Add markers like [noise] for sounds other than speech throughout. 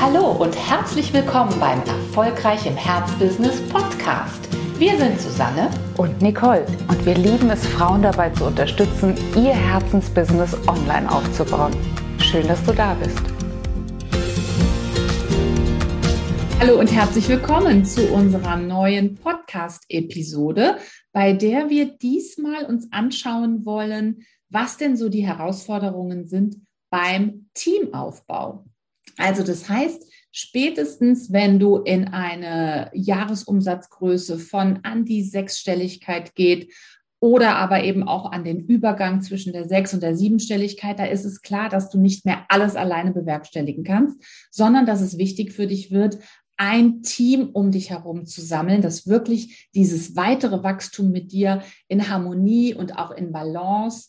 Hallo und herzlich willkommen beim Erfolgreich im Herzbusiness Podcast. Wir sind Susanne und Nicole und wir lieben es, Frauen dabei zu unterstützen, ihr Herzensbusiness online aufzubauen. Schön, dass du da bist. Hallo und herzlich willkommen zu unserer neuen Podcast-Episode, bei der wir diesmal uns anschauen wollen, was denn so die Herausforderungen sind beim Teamaufbau. Also das heißt, spätestens wenn du in eine Jahresumsatzgröße von an die Sechsstelligkeit geht oder aber eben auch an den Übergang zwischen der Sechs- und der Siebenstelligkeit, da ist es klar, dass du nicht mehr alles alleine bewerkstelligen kannst, sondern dass es wichtig für dich wird, ein Team um dich herum zu sammeln, das wirklich dieses weitere Wachstum mit dir in Harmonie und auch in Balance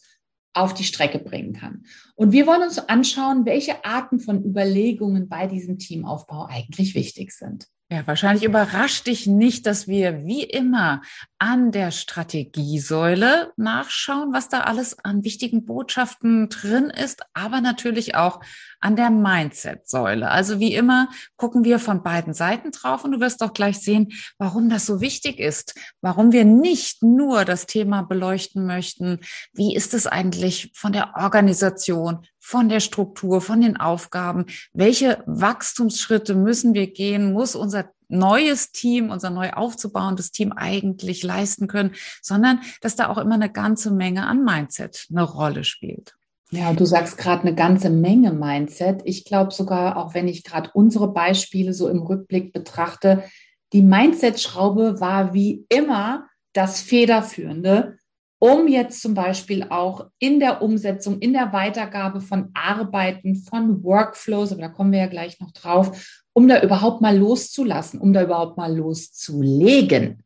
auf die Strecke bringen kann. Und wir wollen uns anschauen, welche Arten von Überlegungen bei diesem Teamaufbau eigentlich wichtig sind. Ja, wahrscheinlich überrascht dich nicht, dass wir wie immer an der Strategiesäule nachschauen, was da alles an wichtigen Botschaften drin ist, aber natürlich auch an der Mindset-Säule. Also wie immer gucken wir von beiden Seiten drauf und du wirst auch gleich sehen, warum das so wichtig ist, warum wir nicht nur das Thema beleuchten möchten, wie ist es eigentlich von der Organisation, von der Struktur, von den Aufgaben, welche Wachstumsschritte müssen wir gehen, muss unser neues Team, unser neu aufzubauendes Team eigentlich leisten können, sondern dass da auch immer eine ganze Menge an Mindset eine Rolle spielt. Ja, du sagst gerade eine ganze Menge Mindset. Ich glaube sogar, auch wenn ich gerade unsere Beispiele so im Rückblick betrachte, die Mindset-Schraube war wie immer das Federführende, um jetzt zum Beispiel auch in der Umsetzung, in der Weitergabe von Arbeiten, von Workflows, aber da kommen wir ja gleich noch drauf, um da überhaupt mal loszulassen, um da überhaupt mal loszulegen.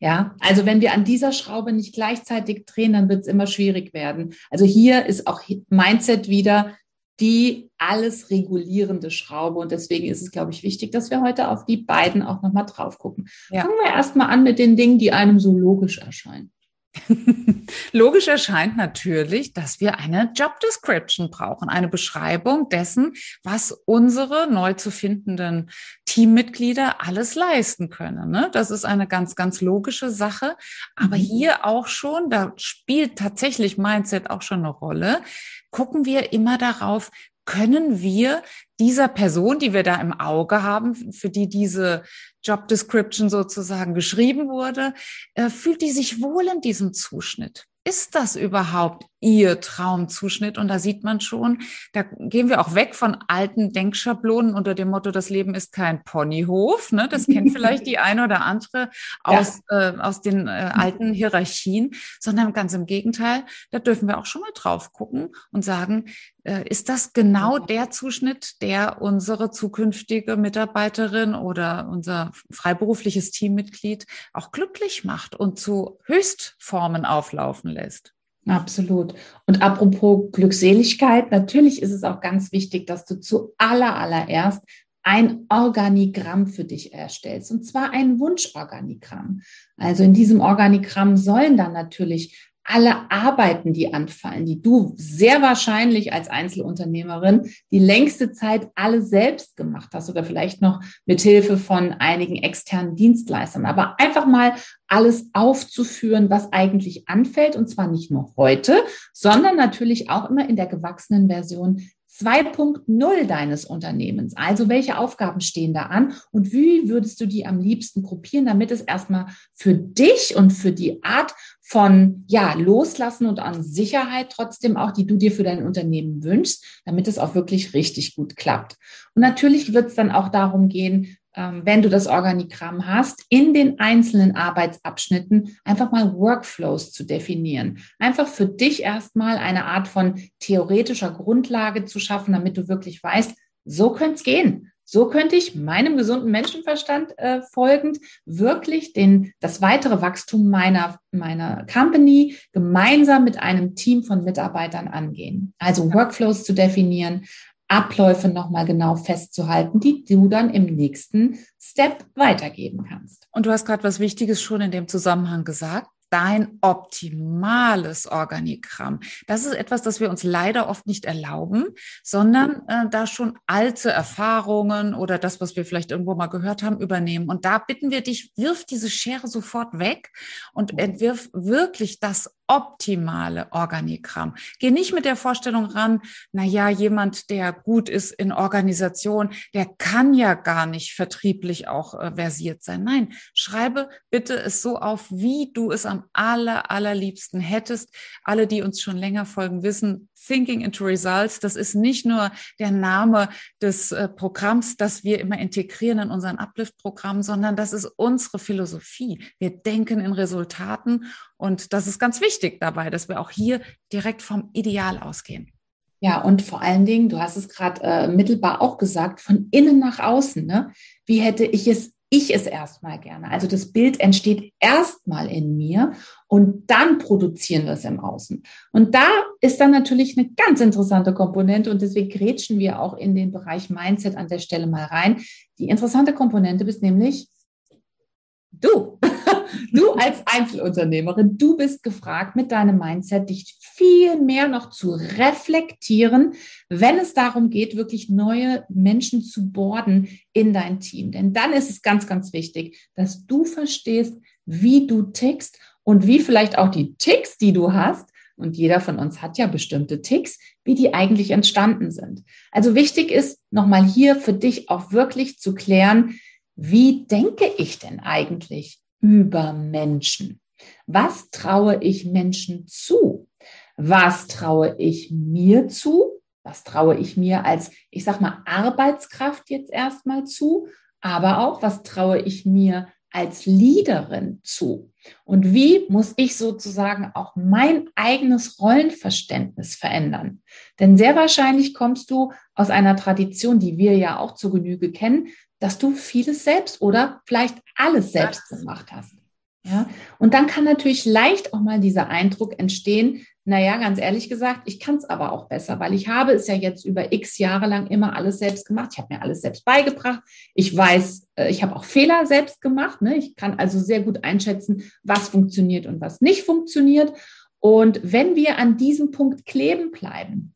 Ja, also wenn wir an dieser Schraube nicht gleichzeitig drehen, dann wird es immer schwierig werden. Also hier ist auch Mindset wieder die alles regulierende Schraube. Und deswegen ist es, glaube ich, wichtig, dass wir heute auf die beiden auch nochmal drauf gucken. Ja. Fangen wir erstmal an mit den Dingen, die einem so logisch erscheinen. [laughs] Logisch erscheint natürlich, dass wir eine Job Description brauchen, eine Beschreibung dessen, was unsere neu zu findenden Teammitglieder alles leisten können. Ne? Das ist eine ganz, ganz logische Sache. Aber mhm. hier auch schon, da spielt tatsächlich Mindset auch schon eine Rolle, gucken wir immer darauf, können wir dieser Person, die wir da im Auge haben, für die diese Job Description sozusagen geschrieben wurde, äh, fühlt die sich wohl in diesem Zuschnitt? Ist das überhaupt ihr Traumzuschnitt. Und da sieht man schon, da gehen wir auch weg von alten Denkschablonen unter dem Motto, das Leben ist kein Ponyhof. Ne? Das kennt vielleicht die eine oder andere [laughs] aus, ja. äh, aus den äh, alten Hierarchien, sondern ganz im Gegenteil, da dürfen wir auch schon mal drauf gucken und sagen, äh, ist das genau der Zuschnitt, der unsere zukünftige Mitarbeiterin oder unser freiberufliches Teammitglied auch glücklich macht und zu Höchstformen auflaufen lässt? Absolut. Und apropos Glückseligkeit, natürlich ist es auch ganz wichtig, dass du zu aller, allererst ein Organigramm für dich erstellst, und zwar ein Wunschorganigramm. Also in diesem Organigramm sollen dann natürlich alle Arbeiten, die anfallen, die du sehr wahrscheinlich als Einzelunternehmerin die längste Zeit alle selbst gemacht hast oder vielleicht noch mit Hilfe von einigen externen Dienstleistern. Aber einfach mal alles aufzuführen, was eigentlich anfällt und zwar nicht nur heute, sondern natürlich auch immer in der gewachsenen Version 2.0 deines Unternehmens. Also welche Aufgaben stehen da an und wie würdest du die am liebsten gruppieren, damit es erstmal für dich und für die Art von ja, loslassen und an Sicherheit trotzdem auch, die du dir für dein Unternehmen wünschst, damit es auch wirklich richtig gut klappt. Und natürlich wird es dann auch darum gehen, ähm, wenn du das Organigramm hast, in den einzelnen Arbeitsabschnitten einfach mal Workflows zu definieren. Einfach für dich erstmal eine Art von theoretischer Grundlage zu schaffen, damit du wirklich weißt, so könnte es gehen. So könnte ich meinem gesunden Menschenverstand äh, folgend wirklich den, das weitere Wachstum meiner, meiner Company gemeinsam mit einem Team von Mitarbeitern angehen. Also Workflows zu definieren, Abläufe nochmal genau festzuhalten, die du dann im nächsten Step weitergeben kannst. Und du hast gerade was Wichtiges schon in dem Zusammenhang gesagt. Dein optimales Organigramm. Das ist etwas, das wir uns leider oft nicht erlauben, sondern äh, da schon alte Erfahrungen oder das, was wir vielleicht irgendwo mal gehört haben, übernehmen. Und da bitten wir dich, wirf diese Schere sofort weg und entwirf wirklich das optimale Organigramm. Geh nicht mit der Vorstellung ran, na ja, jemand, der gut ist in Organisation, der kann ja gar nicht vertrieblich auch äh, versiert sein. Nein, schreibe bitte es so auf, wie du es am aller, allerliebsten hättest. Alle, die uns schon länger folgen, wissen, Thinking into Results, das ist nicht nur der Name des äh, Programms, das wir immer integrieren in unseren Uplift-Programm, sondern das ist unsere Philosophie. Wir denken in Resultaten und das ist ganz wichtig dabei, dass wir auch hier direkt vom Ideal ausgehen. Ja, und vor allen Dingen, du hast es gerade äh, mittelbar auch gesagt, von innen nach außen. Ne? Wie hätte ich es ich es erstmal gerne. Also das Bild entsteht erstmal in mir und dann produzieren wir es im Außen. Und da ist dann natürlich eine ganz interessante Komponente und deswegen grätschen wir auch in den Bereich Mindset an der Stelle mal rein. Die interessante Komponente bist nämlich du. Du als Einzelunternehmerin, du bist gefragt, mit deinem Mindset dich viel mehr noch zu reflektieren, wenn es darum geht, wirklich neue Menschen zu borden in dein Team. Denn dann ist es ganz, ganz wichtig, dass du verstehst, wie du tickst und wie vielleicht auch die Ticks, die du hast, und jeder von uns hat ja bestimmte Ticks, wie die eigentlich entstanden sind. Also wichtig ist nochmal hier für dich auch wirklich zu klären, wie denke ich denn eigentlich über Menschen? Was traue ich Menschen zu? Was traue ich mir zu? Was traue ich mir als, ich sag mal, Arbeitskraft jetzt erstmal zu? Aber auch, was traue ich mir als Leaderin zu? Und wie muss ich sozusagen auch mein eigenes Rollenverständnis verändern? Denn sehr wahrscheinlich kommst du aus einer Tradition, die wir ja auch zur Genüge kennen, dass du vieles selbst oder vielleicht alles selbst gemacht hast. Ja, und dann kann natürlich leicht auch mal dieser Eindruck entstehen, naja, ganz ehrlich gesagt, ich kann es aber auch besser, weil ich habe es ja jetzt über x Jahre lang immer alles selbst gemacht. Ich habe mir alles selbst beigebracht. Ich weiß, äh, ich habe auch Fehler selbst gemacht. Ne? Ich kann also sehr gut einschätzen, was funktioniert und was nicht funktioniert. Und wenn wir an diesem Punkt kleben bleiben,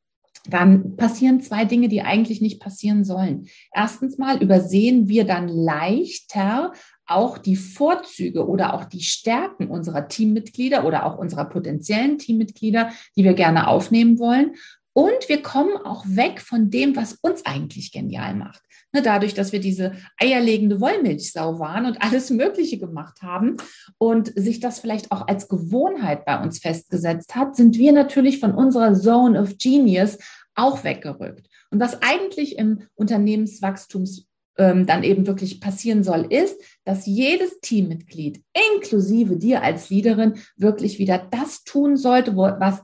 dann passieren zwei Dinge, die eigentlich nicht passieren sollen. Erstens mal übersehen wir dann leichter auch die Vorzüge oder auch die Stärken unserer Teammitglieder oder auch unserer potenziellen Teammitglieder, die wir gerne aufnehmen wollen. Und wir kommen auch weg von dem, was uns eigentlich genial macht. Ne, dadurch, dass wir diese eierlegende Wollmilchsau waren und alles Mögliche gemacht haben und sich das vielleicht auch als Gewohnheit bei uns festgesetzt hat, sind wir natürlich von unserer Zone of Genius auch weggerückt. Und was eigentlich im Unternehmenswachstums ähm, dann eben wirklich passieren soll, ist, dass jedes Teammitglied, inklusive dir als Leaderin, wirklich wieder das tun sollte, wo, was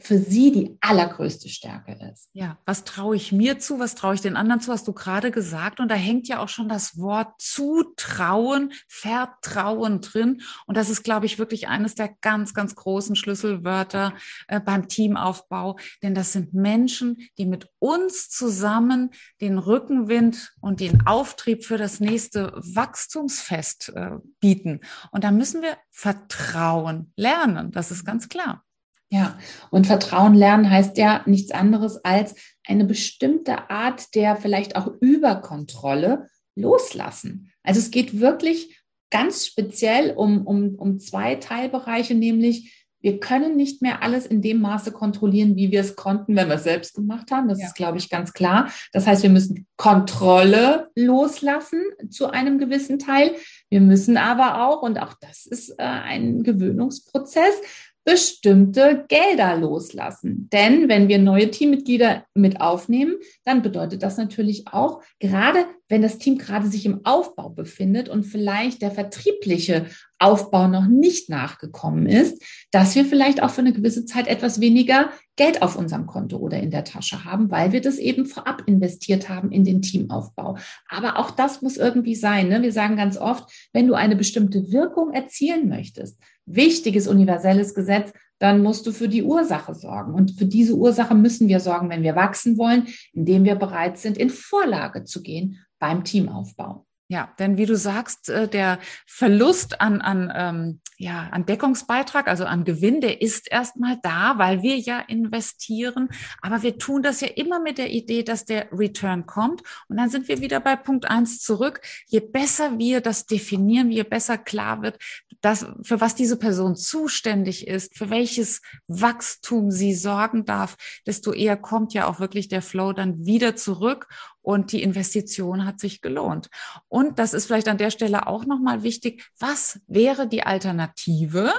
für sie die allergrößte Stärke ist. Ja, was traue ich mir zu, was traue ich den anderen zu, hast du gerade gesagt. Und da hängt ja auch schon das Wort Zutrauen, Vertrauen drin. Und das ist, glaube ich, wirklich eines der ganz, ganz großen Schlüsselwörter äh, beim Teamaufbau. Denn das sind Menschen, die mit uns zusammen den Rückenwind und den Auftrieb für das nächste Wachstumsfest äh, bieten. Und da müssen wir Vertrauen lernen. Das ist ganz klar. Ja, und Vertrauen lernen heißt ja nichts anderes als eine bestimmte Art der vielleicht auch Überkontrolle loslassen. Also es geht wirklich ganz speziell um, um, um zwei Teilbereiche, nämlich wir können nicht mehr alles in dem Maße kontrollieren, wie wir es konnten, wenn wir es selbst gemacht haben. Das ja. ist, glaube ich, ganz klar. Das heißt, wir müssen Kontrolle loslassen zu einem gewissen Teil. Wir müssen aber auch, und auch das ist äh, ein Gewöhnungsprozess, bestimmte Gelder loslassen. Denn wenn wir neue Teammitglieder mit aufnehmen, dann bedeutet das natürlich auch, gerade wenn das Team gerade sich im Aufbau befindet und vielleicht der vertriebliche Aufbau noch nicht nachgekommen ist, dass wir vielleicht auch für eine gewisse Zeit etwas weniger Geld auf unserem Konto oder in der Tasche haben, weil wir das eben vorab investiert haben in den Teamaufbau. Aber auch das muss irgendwie sein. Ne? Wir sagen ganz oft, wenn du eine bestimmte Wirkung erzielen möchtest, wichtiges universelles Gesetz, dann musst du für die Ursache sorgen. Und für diese Ursache müssen wir sorgen, wenn wir wachsen wollen, indem wir bereit sind, in Vorlage zu gehen beim Teamaufbau. Ja, denn wie du sagst, äh, der Verlust an, an, ähm, ja, an Deckungsbeitrag, also an Gewinn, der ist erstmal da, weil wir ja investieren. Aber wir tun das ja immer mit der Idee, dass der Return kommt. Und dann sind wir wieder bei Punkt eins zurück. Je besser wir das definieren, je besser klar wird, dass, für was diese Person zuständig ist, für welches Wachstum sie sorgen darf, desto eher kommt ja auch wirklich der Flow dann wieder zurück und die Investition hat sich gelohnt. Und das ist vielleicht an der Stelle auch nochmal wichtig. Was wäre die Alternative?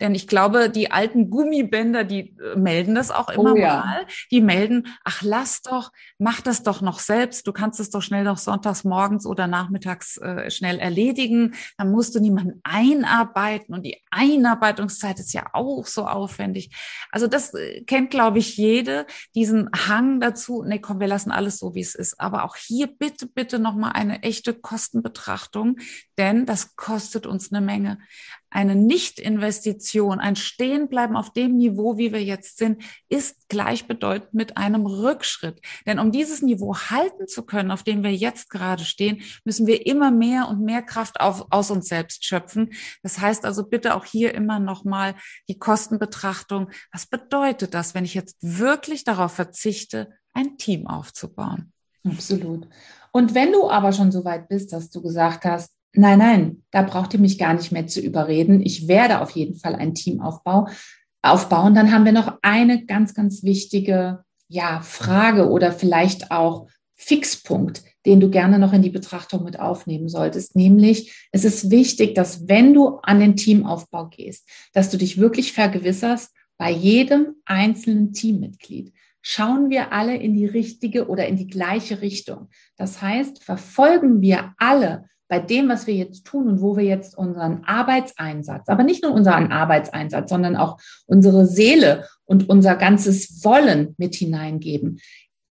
Denn ich glaube, die alten Gummibänder, die äh, melden das auch immer oh, ja. mal. Die melden, ach, lass doch, mach das doch noch selbst. Du kannst es doch schnell noch sonntags morgens oder nachmittags äh, schnell erledigen. Dann musst du niemanden einarbeiten. Und die Einarbeitungszeit ist ja auch so aufwendig. Also das äh, kennt, glaube ich, jede, diesen Hang dazu. Nee, komm, wir lassen alles so, wie es ist aber auch hier bitte, bitte nochmal eine echte Kostenbetrachtung, denn das kostet uns eine Menge. Eine Nicht-Investition, ein Stehenbleiben auf dem Niveau, wie wir jetzt sind, ist gleichbedeutend mit einem Rückschritt. Denn um dieses Niveau halten zu können, auf dem wir jetzt gerade stehen, müssen wir immer mehr und mehr Kraft auf, aus uns selbst schöpfen. Das heißt also bitte auch hier immer nochmal die Kostenbetrachtung. Was bedeutet das, wenn ich jetzt wirklich darauf verzichte, ein Team aufzubauen? Absolut. Und wenn du aber schon so weit bist, dass du gesagt hast, nein, nein, da braucht ihr mich gar nicht mehr zu überreden. Ich werde auf jeden Fall ein Team aufbauen. Dann haben wir noch eine ganz, ganz wichtige ja, Frage oder vielleicht auch Fixpunkt, den du gerne noch in die Betrachtung mit aufnehmen solltest. Nämlich, es ist wichtig, dass wenn du an den Teamaufbau gehst, dass du dich wirklich vergewisserst bei jedem einzelnen Teammitglied, schauen wir alle in die richtige oder in die gleiche Richtung. Das heißt, verfolgen wir alle bei dem, was wir jetzt tun und wo wir jetzt unseren Arbeitseinsatz, aber nicht nur unseren Arbeitseinsatz, sondern auch unsere Seele und unser ganzes Wollen mit hineingeben,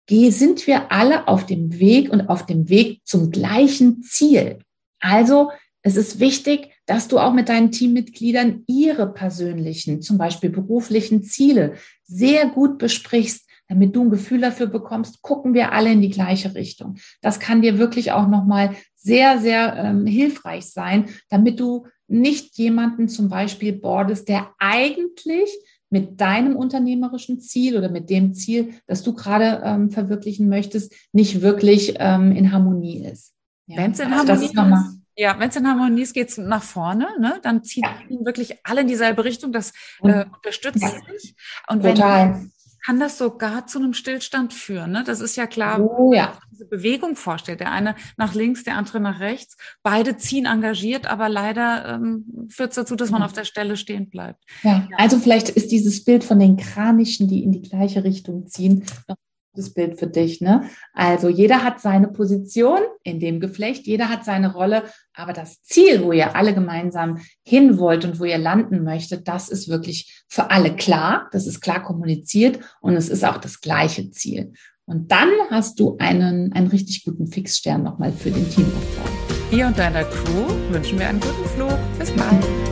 sind wir alle auf dem Weg und auf dem Weg zum gleichen Ziel. Also es ist wichtig, dass du auch mit deinen Teammitgliedern ihre persönlichen, zum Beispiel beruflichen Ziele sehr gut besprichst, damit du ein Gefühl dafür bekommst, gucken wir alle in die gleiche Richtung. Das kann dir wirklich auch nochmal sehr, sehr ähm, hilfreich sein, damit du nicht jemanden zum Beispiel bordest, der eigentlich mit deinem unternehmerischen Ziel oder mit dem Ziel, das du gerade ähm, verwirklichen möchtest, nicht wirklich ähm, in Harmonie ist. Ja. Wenn es in also Harmonie ist, ja, wenn es in Harmonie ist, geht es nach vorne, ne? dann zieht ja. wirklich alle in dieselbe Richtung, das äh, unterstützt ja. sich. Und Total. wenn kann das sogar zu einem Stillstand führen. Ne? Das ist ja klar, oh, ja. wenn man diese Bewegung vorstellt. Der eine nach links, der andere nach rechts. Beide ziehen engagiert, aber leider ähm, führt es dazu, dass man auf der Stelle stehen bleibt. Ja, also vielleicht ist dieses Bild von den Kranischen, die in die gleiche Richtung ziehen, noch das Bild für dich. Ne? Also jeder hat seine Position in dem Geflecht, jeder hat seine Rolle, aber das Ziel, wo ihr alle gemeinsam hin wollt und wo ihr landen möchtet, das ist wirklich für alle klar, das ist klar kommuniziert und es ist auch das gleiche Ziel. Und dann hast du einen, einen richtig guten Fixstern nochmal für den Teamaufbau. Dir und deiner Crew wünschen wir einen guten Flug. Bis bald.